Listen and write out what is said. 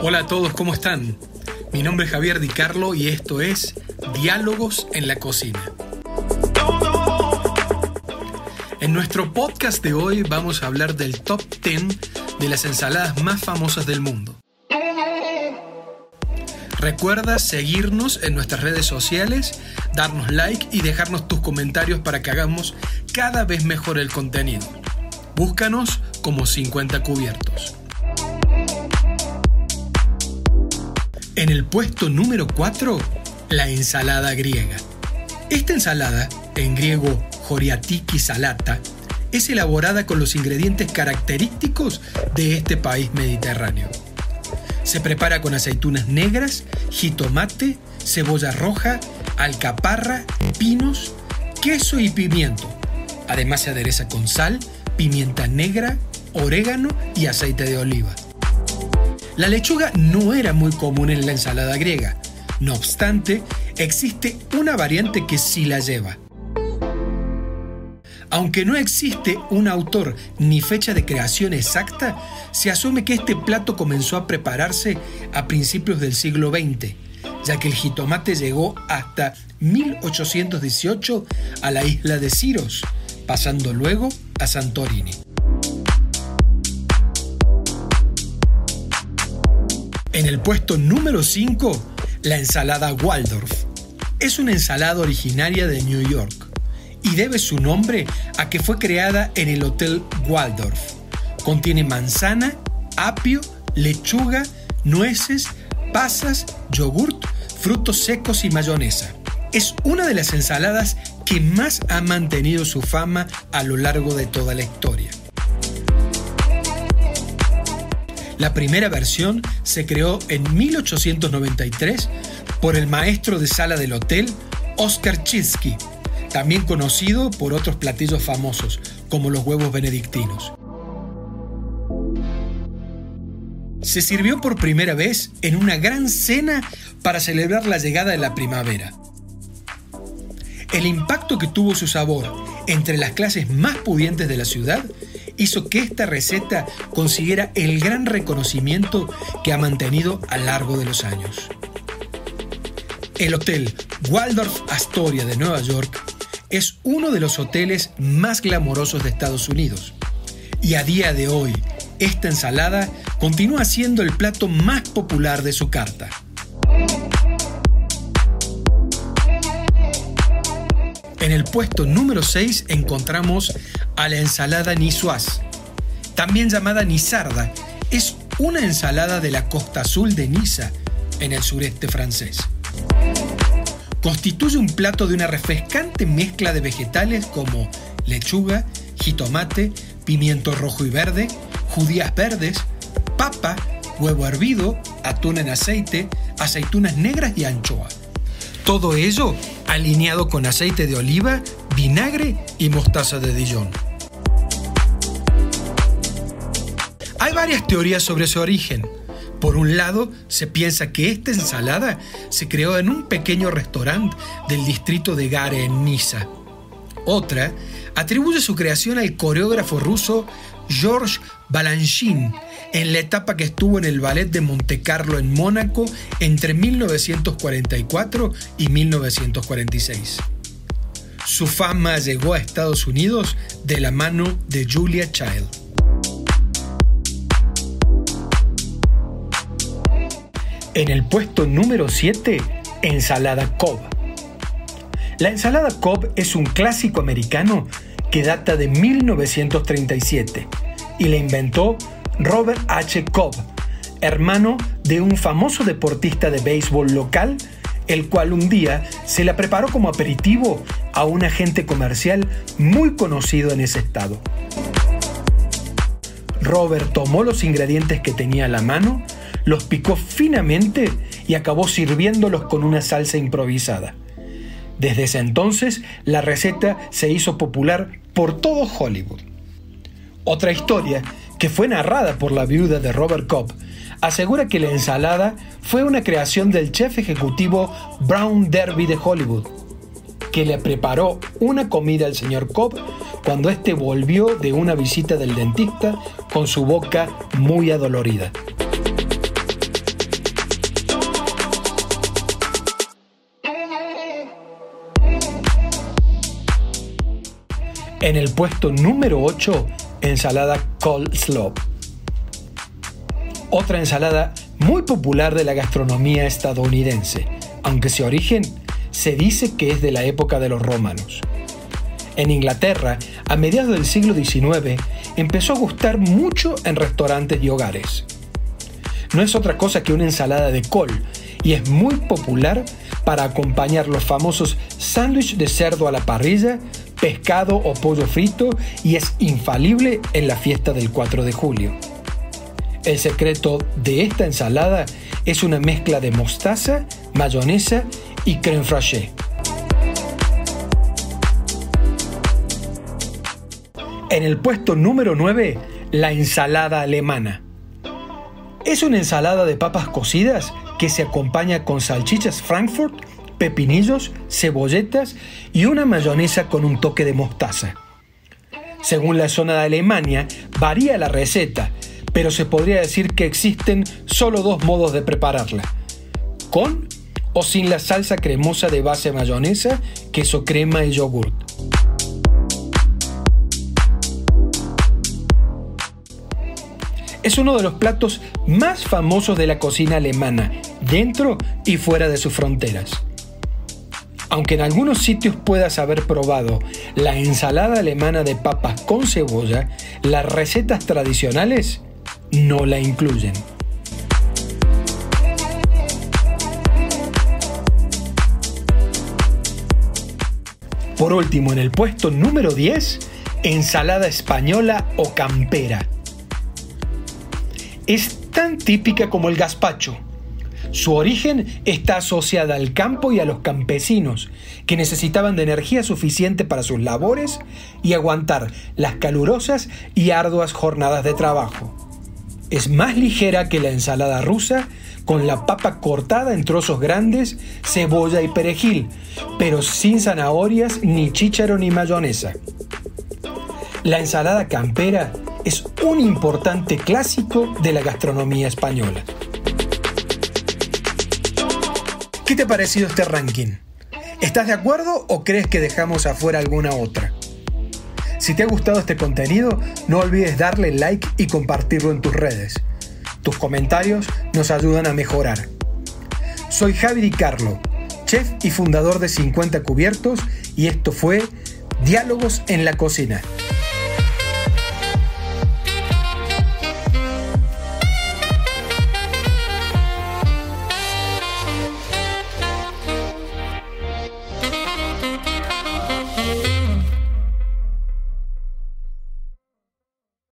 Hola a todos, ¿cómo están? Mi nombre es Javier Di Carlo y esto es Diálogos en la Cocina. En nuestro podcast de hoy vamos a hablar del top 10 de las ensaladas más famosas del mundo. Recuerda seguirnos en nuestras redes sociales, darnos like y dejarnos tus comentarios para que hagamos cada vez mejor el contenido. Búscanos como 50 cubiertos. En el puesto número 4, la ensalada griega. Esta ensalada, en griego joriatiki salata, es elaborada con los ingredientes característicos de este país mediterráneo. Se prepara con aceitunas negras, jitomate, cebolla roja, alcaparra, pinos, queso y pimiento. Además se adereza con sal, pimienta negra, orégano y aceite de oliva. La lechuga no era muy común en la ensalada griega. No obstante, existe una variante que sí la lleva. Aunque no existe un autor ni fecha de creación exacta, se asume que este plato comenzó a prepararse a principios del siglo XX, ya que el jitomate llegó hasta 1818 a la isla de Siros, pasando luego a Santorini. En el puesto número 5, la ensalada Waldorf. Es una ensalada originaria de New York y debe su nombre a que fue creada en el Hotel Waldorf. Contiene manzana, apio, lechuga, nueces, pasas, yogurt, frutos secos y mayonesa. Es una de las ensaladas que más ha mantenido su fama a lo largo de toda la historia. La primera versión se creó en 1893 por el maestro de sala del hotel Oscar Chitsky, también conocido por otros platillos famosos como los huevos benedictinos. Se sirvió por primera vez en una gran cena para celebrar la llegada de la primavera. El impacto que tuvo su sabor entre las clases más pudientes de la ciudad hizo que esta receta consiguiera el gran reconocimiento que ha mantenido a lo largo de los años. El Hotel Waldorf Astoria de Nueva York es uno de los hoteles más glamorosos de Estados Unidos. Y a día de hoy, esta ensalada continúa siendo el plato más popular de su carta. En el puesto número 6 encontramos a la ensalada niçoise, también llamada nizarda. Es una ensalada de la costa azul de Niza, en el sureste francés. Constituye un plato de una refrescante mezcla de vegetales como lechuga, jitomate, pimiento rojo y verde, judías verdes, papa, huevo hervido, atún en aceite, aceitunas negras y anchoa. Todo ello alineado con aceite de oliva, vinagre y mostaza de Dijon. Hay varias teorías sobre su origen. Por un lado, se piensa que esta ensalada se creó en un pequeño restaurante del distrito de Gare en Niza. Otra atribuye su creación al coreógrafo ruso Georges Balanchine en la etapa que estuvo en el ballet de Monte Carlo en Mónaco entre 1944 y 1946. Su fama llegó a Estados Unidos de la mano de Julia Child. En el puesto número 7, ensalada Cobb. La ensalada Cobb es un clásico americano que data de 1937 y la inventó Robert H. Cobb, hermano de un famoso deportista de béisbol local, el cual un día se la preparó como aperitivo a un agente comercial muy conocido en ese estado. Robert tomó los ingredientes que tenía a la mano, los picó finamente y acabó sirviéndolos con una salsa improvisada. Desde ese entonces, la receta se hizo popular por todo Hollywood. Otra historia que fue narrada por la viuda de Robert Cobb, asegura que la ensalada fue una creación del chef ejecutivo Brown Derby de Hollywood, que le preparó una comida al señor Cobb cuando éste volvió de una visita del dentista con su boca muy adolorida. En el puesto número 8, ensalada coleslaw. Otra ensalada muy popular de la gastronomía estadounidense, aunque su origen se dice que es de la época de los romanos. En Inglaterra, a mediados del siglo XIX, empezó a gustar mucho en restaurantes y hogares. No es otra cosa que una ensalada de col y es muy popular para acompañar los famosos sándwiches de cerdo a la parrilla, pescado o pollo frito y es infalible en la fiesta del 4 de julio. El secreto de esta ensalada es una mezcla de mostaza, mayonesa y crème fraîche. En el puesto número 9, la ensalada alemana. Es una ensalada de papas cocidas que se acompaña con salchichas Frankfurt, pepinillos, cebolletas y una mayonesa con un toque de mostaza. Según la zona de Alemania, varía la receta, pero se podría decir que existen solo dos modos de prepararla, con o sin la salsa cremosa de base mayonesa, queso crema y yogurt. Es uno de los platos más famosos de la cocina alemana, dentro y fuera de sus fronteras. Aunque en algunos sitios puedas haber probado la ensalada alemana de papas con cebolla, las recetas tradicionales no la incluyen. Por último, en el puesto número 10, ensalada española o campera. Es tan típica como el gazpacho. Su origen está asociada al campo y a los campesinos, que necesitaban de energía suficiente para sus labores y aguantar las calurosas y arduas jornadas de trabajo. Es más ligera que la ensalada rusa, con la papa cortada en trozos grandes, cebolla y perejil, pero sin zanahorias, ni chícharo ni mayonesa. La ensalada campera es un importante clásico de la gastronomía española. ¿Qué te ha parecido este ranking? ¿Estás de acuerdo o crees que dejamos afuera alguna otra? Si te ha gustado este contenido, no olvides darle like y compartirlo en tus redes. Tus comentarios nos ayudan a mejorar. Soy Javi Di Carlo, chef y fundador de 50 Cubiertos, y esto fue Diálogos en la Cocina.